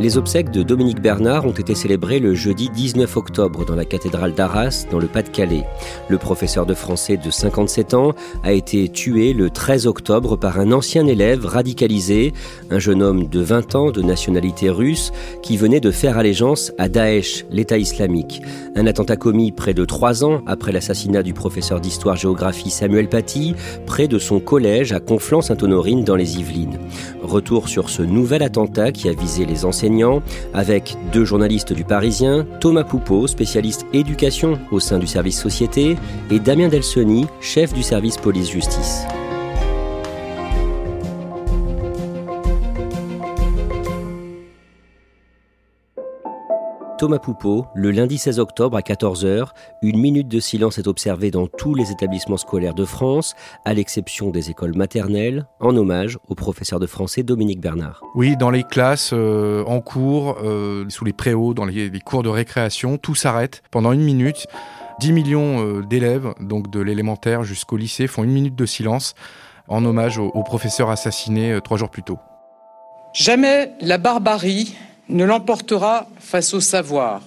Les obsèques de Dominique Bernard ont été célébrées le jeudi 19 octobre dans la cathédrale d'Arras, dans le Pas-de-Calais. Le professeur de français de 57 ans a été tué le 13 octobre par un ancien élève radicalisé, un jeune homme de 20 ans de nationalité russe qui venait de faire allégeance à Daesh, l'État islamique. Un attentat commis près de trois ans après l'assassinat du professeur d'histoire-géographie Samuel Paty, près de son collège à Conflans-Sainte-Honorine dans les Yvelines. Retour sur ce nouvel attentat qui a visé les enseignants avec deux journalistes du Parisien, Thomas Poupeau, spécialiste éducation au sein du service société, et Damien Delsoni, chef du service police-justice. Thomas Poupeau, le lundi 16 octobre à 14h, une minute de silence est observée dans tous les établissements scolaires de France, à l'exception des écoles maternelles, en hommage au professeur de français Dominique Bernard. Oui, dans les classes, euh, en cours, euh, sous les préaux, dans les, les, cours de récréation, tout s'arrête pendant une minute. 10 millions euh, d'élèves, donc de l'élémentaire jusqu'au lycée, font une minute de silence en hommage au, au professeur assassiné euh, trois jours plus tôt. Jamais la barbarie ne l'emportera face au savoir.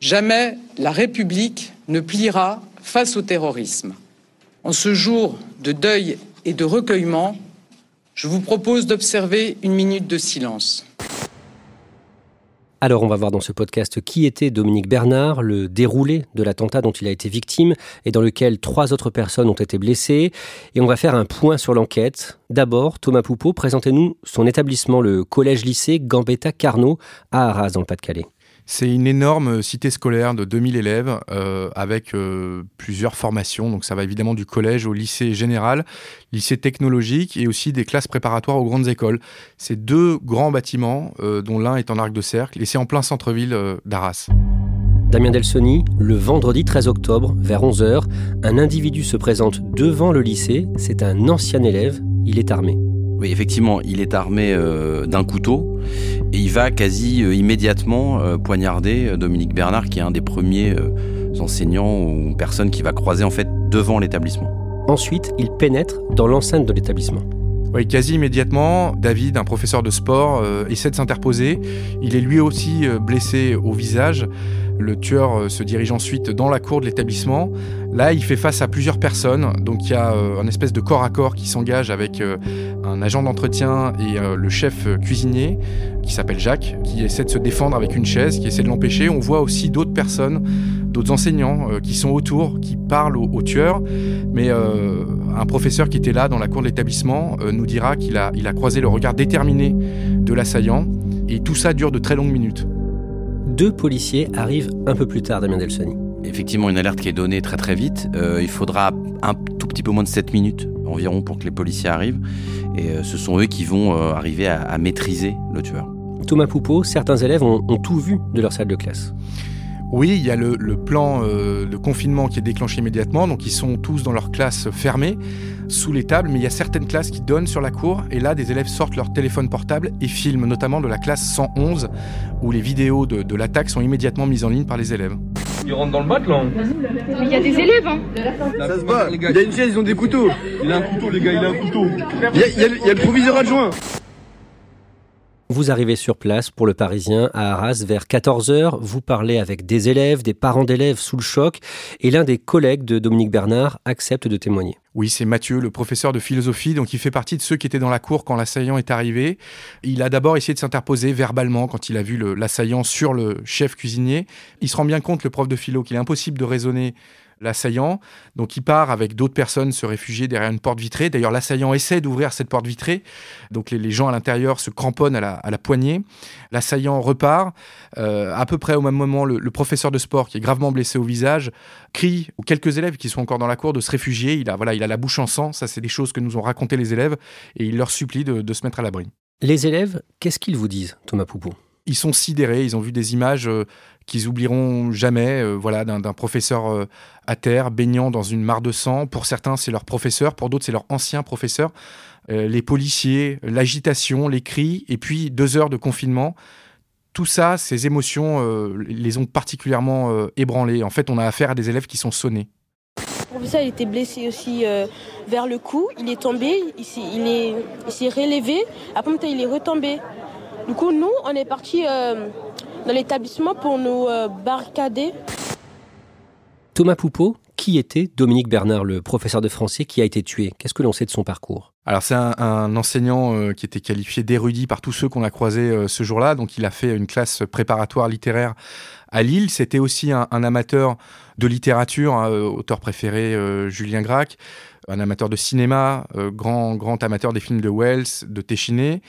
Jamais la République ne pliera face au terrorisme. En ce jour de deuil et de recueillement, je vous propose d'observer une minute de silence. Alors on va voir dans ce podcast qui était Dominique Bernard, le déroulé de l'attentat dont il a été victime et dans lequel trois autres personnes ont été blessées. Et on va faire un point sur l'enquête. D'abord, Thomas Poupeau, présentez-nous son établissement, le collège-lycée Gambetta Carnot à Arras dans le Pas-de-Calais. C'est une énorme cité scolaire de 2000 élèves euh, avec euh, plusieurs formations. Donc ça va évidemment du collège au lycée général, lycée technologique et aussi des classes préparatoires aux grandes écoles. C'est deux grands bâtiments euh, dont l'un est en arc de cercle et c'est en plein centre-ville d'Arras. Damien Delsoni, le vendredi 13 octobre, vers 11h, un individu se présente devant le lycée. C'est un ancien élève. Il est armé. Oui, effectivement, il est armé euh, d'un couteau et il va quasi euh, immédiatement euh, poignarder Dominique Bernard, qui est un des premiers enseignants ou personnes qui va croiser en fait devant l'établissement. Ensuite, il pénètre dans l'enceinte de l'établissement. Oui, quasi immédiatement, David, un professeur de sport, euh, essaie de s'interposer. Il est lui aussi blessé au visage. Le tueur se dirige ensuite dans la cour de l'établissement. Là, il fait face à plusieurs personnes. Donc, il y a un espèce de corps à corps qui s'engage avec un agent d'entretien et le chef cuisinier qui s'appelle Jacques, qui essaie de se défendre avec une chaise, qui essaie de l'empêcher. On voit aussi d'autres personnes, d'autres enseignants qui sont autour, qui parlent au, au tueur. Mais un professeur qui était là dans la cour de l'établissement nous dira qu'il a, il a croisé le regard déterminé de l'assaillant. Et tout ça dure de très longues minutes. Deux policiers arrivent un peu plus tard, Damien Delsoni. Effectivement, une alerte qui est donnée très très vite. Euh, il faudra un tout petit peu moins de 7 minutes environ pour que les policiers arrivent. Et euh, ce sont eux qui vont euh, arriver à, à, maîtriser le tueur. Thomas Poupeau, certains élèves ont, ont tout vu de leur salle de classe. Oui, il y a le, le plan euh, de confinement qui est déclenché immédiatement, donc ils sont tous dans leur classe fermée, sous les tables, mais il y a certaines classes qui donnent sur la cour, et là des élèves sortent leur téléphone portable et filment, notamment de la classe 111, où les vidéos de, de l'attaque sont immédiatement mises en ligne par les élèves. Ils rentrent dans le bac là Mais il y a des élèves hein. Ça se voit, il y a une chaise, ils ont des couteaux. Il a un couteau les gars, il a un couteau. Il y a, il y a, il y a le proviseur adjoint. Vous arrivez sur place pour le Parisien à Arras. Vers 14h. Vous parlez avec des élèves, des parents d'élèves sous le choc et l'un des collègues de Dominique Bernard accepte de témoigner. Oui, c'est Mathieu, le professeur de philosophie, donc il fait partie de ceux qui étaient dans la cour quand l'assaillant est arrivé. Il a d'abord essayé de s'interposer verbalement quand il a vu l'assaillant sur le chef cuisinier. Il se rend bien compte, le prof de philo, qu'il est impossible de raisonner l'assaillant. Donc il part avec d'autres personnes se réfugier derrière une porte vitrée. D'ailleurs, l'assaillant essaie d'ouvrir cette porte vitrée. Donc les, gens à l'intérieur se cramponnent à la, poignée. L'assaillant repart. Euh, à peu près au même moment, le, professeur de sport, qui est gravement blessé au visage, crie aux quelques élèves qui sont encore dans la cour de se réfugier. Il a, voilà, il a la bouche en sang. Ça, c'est des choses que nous ont racontées les élèves. Et il leur supplie de, se mettre à l'abri. Les élèves, qu'est-ce qu'ils vous disent, Thomas Poupou ils sont sidérés, ils ont vu des images euh, qu'ils oublieront jamais, euh, voilà, d'un professeur euh, à terre, baignant dans une mare de sang. Pour certains, c'est leur professeur, pour d'autres, c'est leur ancien professeur. les policiers, l'agitation, les cris, et puis deux heures de confinement. Tout ça, ces émotions les ont particulièrement ébranlés. En fait, on a affaire à des élèves qui sont sonnés. Le professeur il était blessé aussi vers le cou. Il est tombé, il s'est relevé. Après, il est retombé. Du coup, nous, on est parti euh, dans l'établissement pour nous euh, barricader. Thomas Poupeau, qui était Dominique Bernard, le professeur de français qui a été tué? Qu'est-ce que l'on sait de son parcours? Alors c'est un, enseignant euh, qui était qualifié d'érudit par tous ceux qu'on a croisés ce jour-là. Donc il a fait une classe préparatoire littéraire à Lille. C'était aussi un, amateur de littérature, hein, auteur préféré Julien Gracq, un amateur de cinéma, grand grand amateur des films de Wells, de Téchiné.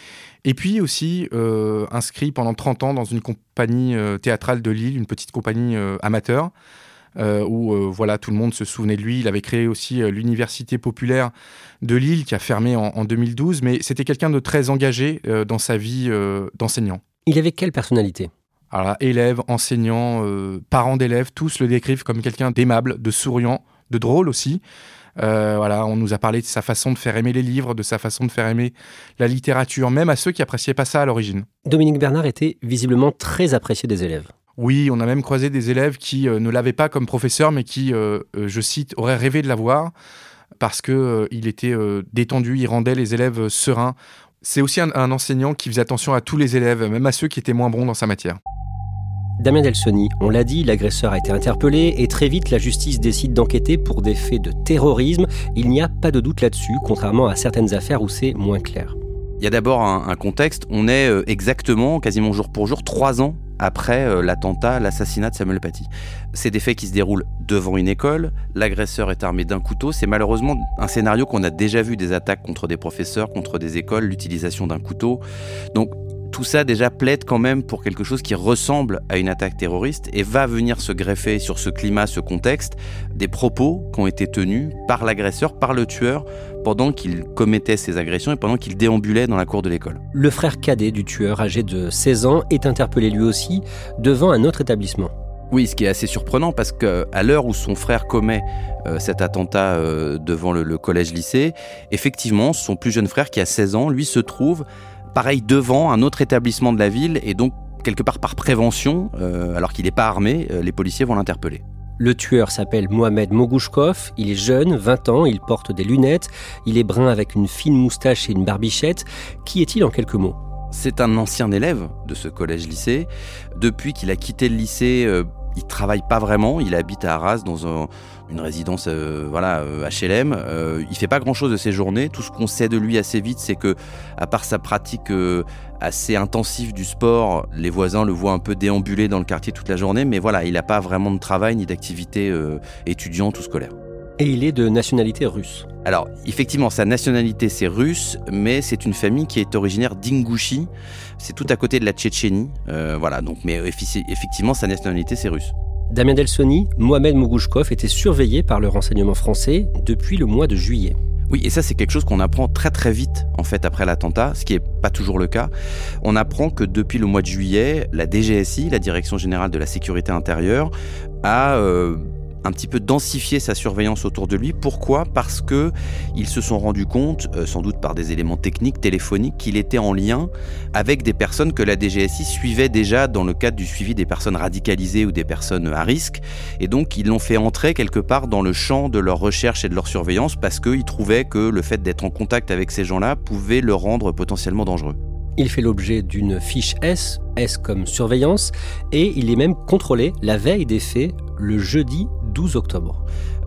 Et puis aussi euh, inscrit pendant 30 ans dans une compagnie euh, théâtrale de Lille, une petite compagnie euh, amateur, où voilà tout le monde se souvenait de lui. Il avait créé aussi l'université populaire de Lille qui a fermé en, 2012, mais c'était quelqu'un de très engagé dans sa vie d'enseignant. Il avait quelle personnalité? Alors, élèves, enseignants, parents d'élèves, tous le décrivent comme quelqu'un d'aimable, de souriant, de drôle aussi. Euh, voilà, on nous a parlé de sa façon de faire aimer les livres, de sa façon de faire aimer la littérature, même à ceux qui appréciaient pas ça à l'origine. Dominique Bernard était visiblement très apprécié des élèves. Oui, on a même croisé des élèves qui euh, ne l'avaient pas comme professeur, mais qui, euh, je cite, auraient rêvé de l'avoir parce qu'il il était détendu, il rendait les élèves sereins. C'est aussi un enseignant qui faisait attention à tous les élèves, même à ceux qui étaient moins bons dans sa matière. Damien Delsoni, on l'a dit, l'agresseur a été interpellé et très vite la justice décide d'enquêter pour des faits de terrorisme. Il n'y a pas de doute là-dessus, contrairement à certaines affaires où c'est moins clair. Il y a d'abord un, contexte. On est euh, exactement, quasiment jour pour jour, trois ans après euh, l'attentat, l'assassinat de Samuel Paty. C'est des faits qui se déroulent devant une école. L'agresseur est armé d'un couteau. C'est malheureusement un scénario qu'on a déjà vu des attaques contre des professeurs, contre des écoles, l'utilisation d'un couteau. Donc tout ça déjà plaide quand même pour quelque chose qui ressemble à une attaque terroriste et va venir se greffer sur ce climat, ce contexte, des propos qui ont été tenus par l'agresseur, par le tueur, pendant qu'il commettait ses agressions et pendant qu'il déambulait dans la cour de l'école. Le frère cadet du tueur, âgé de 16 ans, est interpellé lui aussi devant un autre établissement. Oui, ce qui est assez surprenant parce qu'à l'heure où son frère commet euh, cet attentat euh, devant le, le collège-lycée, effectivement, son plus jeune frère qui a 16 ans, lui se trouve pareil devant un autre établissement de la ville et donc quelque part par prévention, euh, alors qu'il n'est pas armé, euh, les policiers vont l'interpeller. Le tueur s'appelle Mohamed Mogouchkov, il est jeune, 20 ans, il porte des lunettes, il est brun avec une fine moustache et une barbichette. Qui est-il en quelques mots? C'est un ancien élève de ce collège-lycée. Depuis qu'il a quitté le lycée, euh, il travaille pas vraiment, il habite à Arras dans une résidence euh, voilà HLM. Euh, il fait pas grand chose de ses journées. Tout ce qu'on sait de lui assez vite, c'est que à part sa pratique euh, assez intensive du sport, les voisins le voient un peu déambuler dans le quartier toute la journée. Mais voilà, il n'a pas vraiment de travail ni d'activité étudiante ou scolaire. Et il est de nationalité russe. Alors, effectivement, sa nationalité c'est russe, mais c'est une famille qui est originaire d'Ingouchi. C'est tout à côté de la Tchétchénie. Euh, voilà, donc, mais effectivement, sa nationalité c'est russe. Damien Delsoni, Mohamed Mogouchkov était surveillé par le renseignement français depuis le mois de juillet. Oui, et ça c'est quelque chose qu'on apprend très très vite en fait après l'attentat, ce qui n'est pas toujours le cas. On apprend que depuis le mois de juillet, la DGSI, la Direction générale de la sécurité intérieure, a euh, un petit peu densifier sa surveillance autour de lui. Pourquoi? Parce que ils se sont rendus compte, euh, sans doute par des éléments techniques, téléphoniques, qu'il était en lien avec des personnes que la DGSI suivait déjà dans le cadre du suivi des personnes radicalisées ou des personnes à risque. Et donc ils l'ont fait entrer quelque part dans le champ de leur recherche et de leur surveillance parce qu'ils trouvaient que le fait d'être en contact avec ces gens-là pouvait le rendre potentiellement dangereux. Il fait l'objet d'une fiche S, S comme surveillance, et il est même contrôlé la veille des faits, le jeudi 12 octobre.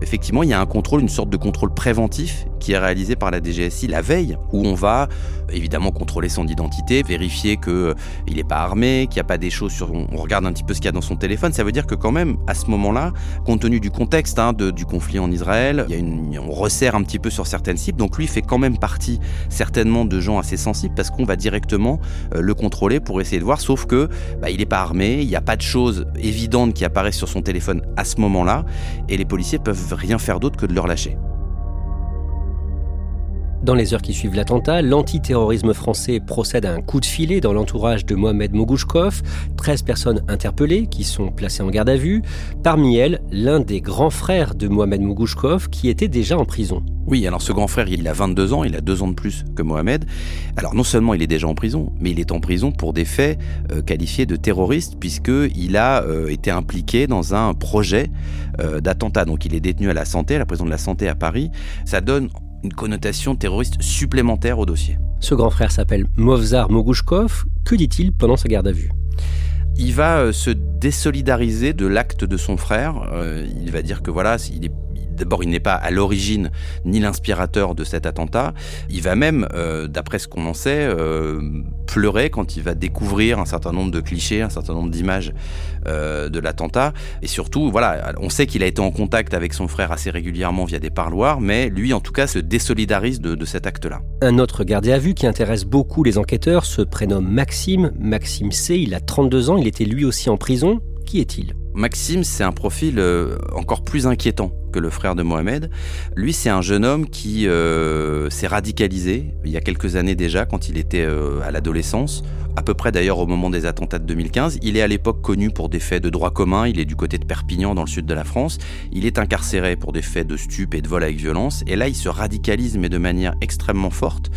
Effectivement, il y a un contrôle, une sorte de contrôle préventif qui est réalisé par la DGSI la veille, où on va évidemment contrôler son identité, vérifier qu'il euh, n'est pas armé, qu'il n'y a pas des choses sur... On regarde un petit peu ce qu'il y a dans son téléphone. Ça veut dire que quand même, à ce moment-là, compte tenu du contexte hein, du conflit en Israël, il y a une, on resserre un petit peu sur certaines cibles. Donc lui fait quand même partie certainement de gens assez sensibles parce qu'on va directement euh, le contrôler pour essayer de voir. Sauf que bah, il n'est pas armé, il n'y a pas de choses évidentes qui apparaissent sur son téléphone à ce moment-là, et les policiers peuvent rien faire d'autre que de le relâcher. Dans les heures qui suivent l'attentat, l'antiterrorisme français procède à un coup de filet dans l'entourage de Mohamed Mogouchkov. 13 personnes interpellées qui sont placées en garde à vue. Parmi elles, l'un des grands frères de Mohamed Mogouchkov qui était déjà en prison. Oui, alors ce grand frère, il a 22 ans, il a deux ans de plus que Mohamed. Alors non seulement il est déjà en prison, mais il est en prison pour des faits euh, qualifiés de terroristes, puisqu'il a euh, été impliqué dans un projet euh, d'attentat. Donc il est détenu à la santé, à la prison de la santé à Paris. Ça donne une connotation terroriste supplémentaire au dossier. Ce grand frère s'appelle Movzar Mogouchkov. Que dit-il pendant sa garde à vue? Il va euh, se désolidariser de l'acte de son frère. Euh, il va dire que voilà, il est D'abord, il n'est pas à l'origine ni l'inspirateur de cet attentat. Il va même, euh, d'après ce qu'on en sait, euh, pleurer quand il va découvrir un certain nombre de clichés, un certain nombre d'images euh, de l'attentat. Et surtout, voilà, on sait qu'il a été en contact avec son frère assez régulièrement via des parloirs, mais lui, en tout cas, se désolidarise de, de cet acte-là. Un autre gardé à vue qui intéresse beaucoup les enquêteurs se prénomme Maxime. Maxime C. Il a 32 ans. Il était lui aussi en prison. Qui est-il? Maxime, c'est un profil encore plus inquiétant que le frère de Mohamed. Lui, c'est un jeune homme qui euh, s'est radicalisé il y a quelques années déjà, quand il était euh, à l'adolescence, à peu près d'ailleurs au moment des attentats de 2015. Il est à l'époque connu pour des faits de droit commun, il est du côté de Perpignan dans le sud de la France. Il est incarcéré pour des faits de stup et de vol avec violence. Et là, il se radicalise, mais de manière extrêmement forte.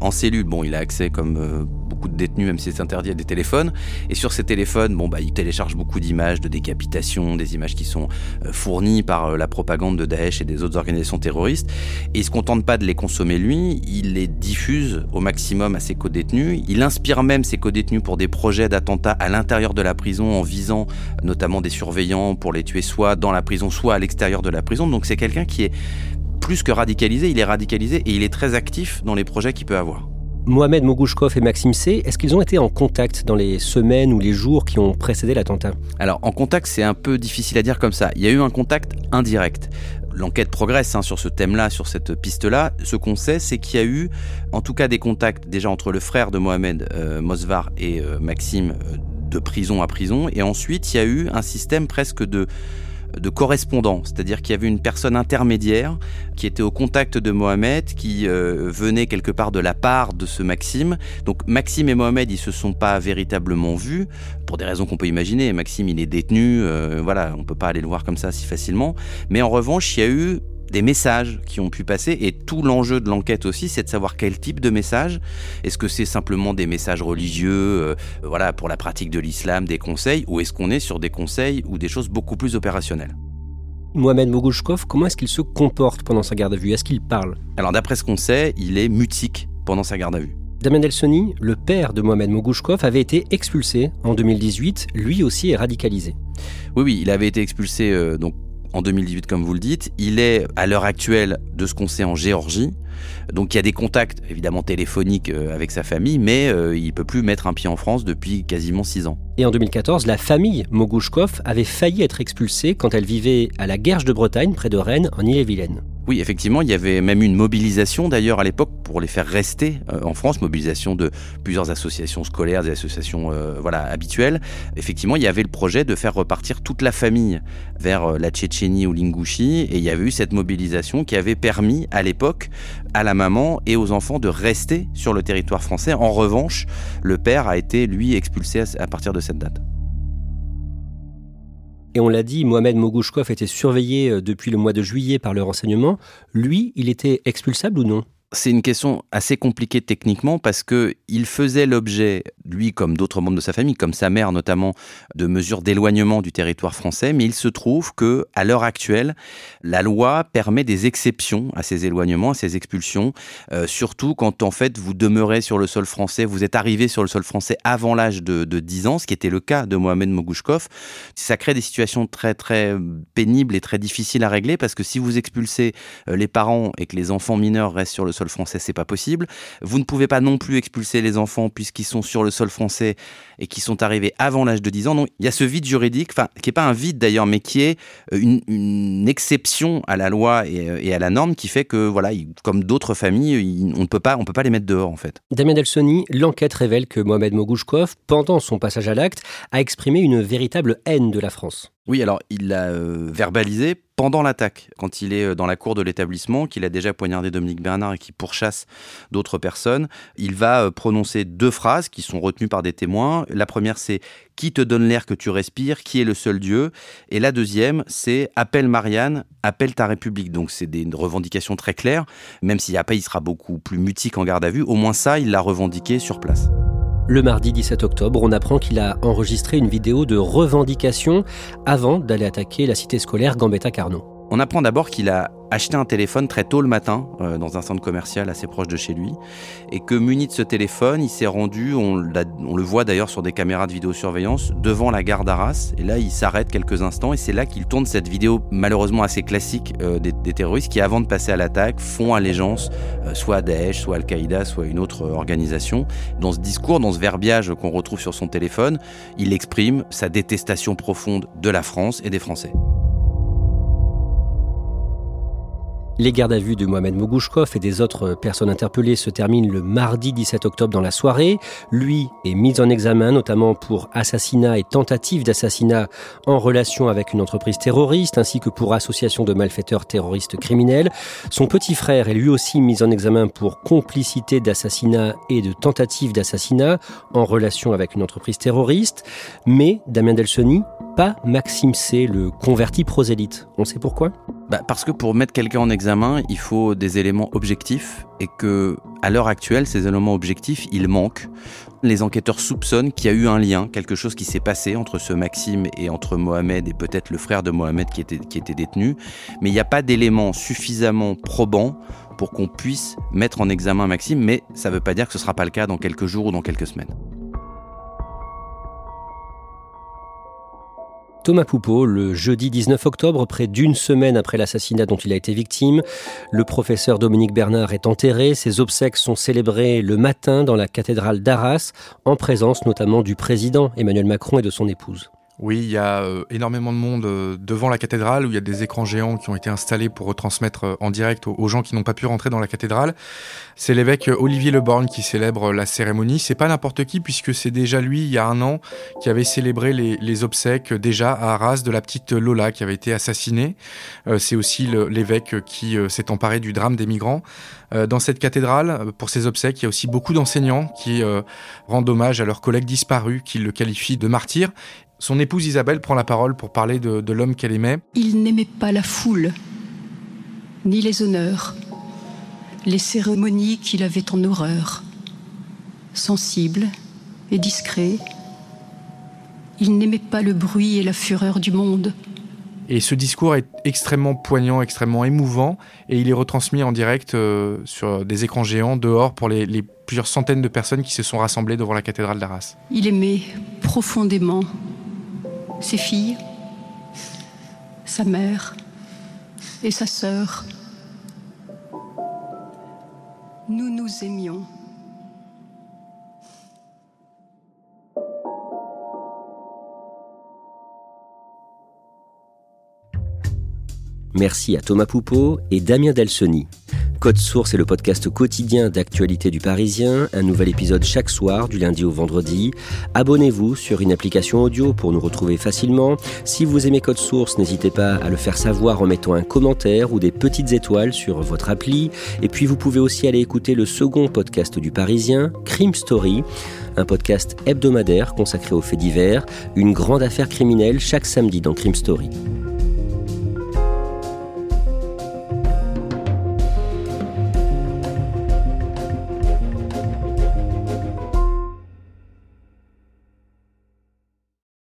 En cellule, bon, il a accès comme euh, beaucoup de détenus, même si c'est interdit à des téléphones. Et sur ces téléphones, bon, bah, il télécharge beaucoup d'images de décapitation, des images qui sont fournies par la propagande de Daesh et des autres organisations terroristes. Et il se contente pas de les consommer lui, il les diffuse au maximum à ses co-détenus. Il inspire même ses co-détenus pour des projets d'attentats à l'intérieur de la prison en visant notamment des surveillants pour les tuer soit dans la prison, soit à l'extérieur de la prison. Donc c'est quelqu'un qui est plus que radicalisé, il est radicalisé et il est très actif dans les projets qu'il peut avoir. Mohamed Mogouchkov et Maxime C, est-ce qu'ils ont été en contact dans les semaines ou les jours qui ont précédé l'attentat? Alors en contact c'est un peu difficile à dire comme ça. Il y a eu un contact indirect l'enquête progresse hein, sur ce thème-là, sur cette piste-là. Ce qu'on sait, c'est qu'il y a eu, en tout cas, des contacts déjà entre le frère de Mohamed euh, Mosvar et euh, Maxime euh, de prison à prison. Et ensuite, il y a eu un système presque de de correspondants, c'est-à-dire qu'il y avait une personne intermédiaire qui était au contact de Mohamed, qui euh, venait quelque part de la part de ce Maxime. Donc Maxime et Mohamed, ils se sont pas véritablement vus pour des raisons qu'on peut imaginer. Maxime, il est détenu, euh, voilà, on peut pas aller le voir comme ça si facilement. Mais en revanche, il y a eu des messages qui ont pu passer. Et tout l'enjeu de l'enquête aussi c'est de savoir quel type de message est-ce que c'est simplement des messages religieux euh, voilà pour la pratique de l'islam des conseils ou est-ce qu'on est sur des conseils ou des choses beaucoup plus opérationnelles? Mohamed Mogouchkov, comment est-ce qu'il se comporte pendant sa garde à vue? Est-ce qu'il parle? Alors d'après ce qu'on sait, il est mutique pendant sa garde à vue. Damien Elsoni, le père de Mohamed Mogouchkov, avait été expulsé en 2018, lui aussi est radicalisé. Oui, oui, il avait été expulsé euh, donc en 2018, comme vous le dites. Il est, à l'heure actuelle, de ce qu'on sait en Géorgie. Donc il y a des contacts, évidemment téléphoniques, euh, avec sa famille, mais euh, il ne peut plus mettre un pied en France depuis quasiment six ans. Et en 2014, la famille Mogouchkov avait failli être expulsée quand elle vivait à la Guerche de Bretagne, près de Rennes, en Ille-et-Vilaine. Oui, effectivement, il y avait même une mobilisation d'ailleurs à l'époque pour les faire rester euh, en France, mobilisation de plusieurs associations scolaires, des associations euh, voilà habituelles. Effectivement, il y avait le projet de faire repartir toute la famille vers euh, la Tchétchénie ou l'Ingouchie, et il y avait eu cette mobilisation qui avait permis à l'époque à la maman et aux enfants de rester sur le territoire français. En revanche, le père a été lui expulsé à partir de cette date. Et on l'a dit, Mohamed Mogouchkov était surveillé euh, depuis le mois de juillet par le renseignement. Lui, il était expulsable ou non? C'est une question assez compliquée techniquement parce que il faisait l'objet, lui comme d'autres membres de sa famille, comme sa mère notamment, de mesures d'éloignement du territoire français. Mais il se trouve que à l'heure actuelle, la loi permet des exceptions à ces éloignements, à ces expulsions, euh, surtout quand en fait vous demeurez sur le sol français, vous êtes arrivé sur le sol français avant l'âge de, de 10 ans, ce qui était le cas de Mohamed Mogouchkov. Ça crée des situations très très pénibles et très difficiles à régler parce que si vous expulsez euh, les parents et que les enfants mineurs restent sur le sol français, c'est pas possible. Vous ne pouvez pas non plus expulser les enfants puisqu'ils sont sur le sol français et qui sont arrivés avant l'âge de 10 ans. Donc il y a ce vide juridique, enfin qui est pas un vide d'ailleurs, mais qui est euh, une, exception à la loi euh, et, à la norme qui fait que voilà, comme d'autres familles, on ne peut pas, on peut pas les mettre dehors en fait. Damien Delsoni, l'enquête révèle que Mohamed Mogouchkov, pendant son passage à l'acte, a exprimé une véritable haine de la France. Oui, alors il l'a euh, verbalisé pendant l'attaque, quand il est euh, dans la cour de l'établissement, qu'il a déjà poignardé Dominique Bernard et qui pourchasse d'autres personnes. Il va euh, prononcer deux phrases qui sont retenues par des témoins. La première, c'est Qui te donne l'air que tu respires? Qui est le seul Dieu? Et la deuxième, c'est Appelle Marianne, appelle ta République. Donc c'est des revendications très claires, même s'il pas, il sera beaucoup plus mutique en garde à vue. Au moins ça, il l'a revendiqué sur place. Le mardi 17 octobre, on apprend qu'il a enregistré une vidéo de revendication avant d'aller attaquer la cité scolaire Gambetta Carnot. On apprend d'abord qu'il a acheté un téléphone très tôt le matin euh, dans un centre commercial assez proche de chez lui et que muni de ce téléphone, il s'est rendu, on, le voit d'ailleurs sur des caméras de vidéosurveillance, devant la gare d'Arras et là il s'arrête quelques instants et c'est là qu'il tourne cette vidéo malheureusement assez classique euh, des, terroristes qui avant de passer à l'attaque font allégeance euh, soit à Daesh, soit à Al-Qaïda, soit à une autre organisation. Dans ce discours, dans ce verbiage qu'on retrouve sur son téléphone, il exprime sa détestation profonde de la France et des Français. Les gardes à vue de Mohamed Mogouchkov et des autres personnes interpellées se terminent le mardi 17 octobre dans la soirée. Lui est mis en examen notamment pour assassinat et tentative d'assassinat en relation avec une entreprise terroriste ainsi que pour association de malfaiteurs terroristes criminels. Son petit frère est lui aussi mis en examen pour complicité d'assassinat et de tentative d'assassinat en relation avec une entreprise terroriste. Mais Damien Delsoni, pas Maxime C, le converti prosélyte. On sait pourquoi? Bah Parce que pour mettre quelqu'un en examen, il faut des éléments objectifs et que, à l'heure actuelle, ces éléments objectifs, ils manquent. Les enquêteurs soupçonnent qu'il y a eu un lien, quelque chose qui s'est passé entre ce Maxime et entre Mohamed et peut-être le frère de Mohamed qui était, qui était détenu, mais il n'y a pas d'éléments suffisamment probants pour qu'on puisse mettre en examen Maxime, mais ça ne veut pas dire que ce ne sera pas le cas dans quelques jours ou dans quelques semaines. Thomas Poupeau, le jeudi 19 octobre, près d'une semaine après l'assassinat dont il a été victime, le professeur Dominique Bernard est enterré. Ses obsèques sont célébrées le matin dans la cathédrale d'Arras, en présence notamment du président Emmanuel Macron et de son épouse. Oui, il y a euh, énormément de monde euh, devant la cathédrale où il y a des écrans géants qui ont été installés pour retransmettre euh, en direct aux, gens qui n'ont pas pu rentrer dans la cathédrale. C'est l'évêque Olivier Leborgne qui célèbre la cérémonie. C'est pas n'importe qui puisque c'est déjà lui, il y a un an, qui avait célébré les, obsèques déjà à Arras de la petite Lola qui avait été assassinée. c'est aussi l'évêque qui s'est emparé du drame des migrants. dans cette cathédrale, pour ses obsèques, il y a aussi beaucoup d'enseignants qui rendent hommage à leurs collègues disparus, qui le qualifient de martyr son épouse Isabelle prend la parole pour parler de, l'homme qu'elle aimait. Il n'aimait pas la foule, ni les honneurs, les cérémonies qu'il avait en horreur. Sensible et discret, il n'aimait pas le bruit et la fureur du monde. Et ce discours est extrêmement poignant, extrêmement émouvant, et il est retransmis en direct euh, sur des écrans géants dehors pour les, les plusieurs centaines de personnes qui se sont rassemblées devant la cathédrale d'Arras. Il aimait profondément ses filles, sa mère et sa sœur. Nous nous aimions. Merci à Thomas Poupeau et Damien Delsoni. Code Source est le podcast quotidien d'actualité du Parisien, un nouvel épisode chaque soir du lundi au vendredi. Abonnez-vous sur une application audio pour nous retrouver facilement. Si vous aimez Code Source, n'hésitez pas à le faire savoir en mettant un commentaire ou des petites étoiles sur votre appli. Et puis vous pouvez aussi aller écouter le second podcast du Parisien, Crime Story, un podcast hebdomadaire consacré aux faits divers, une grande affaire criminelle chaque samedi dans Crime Story.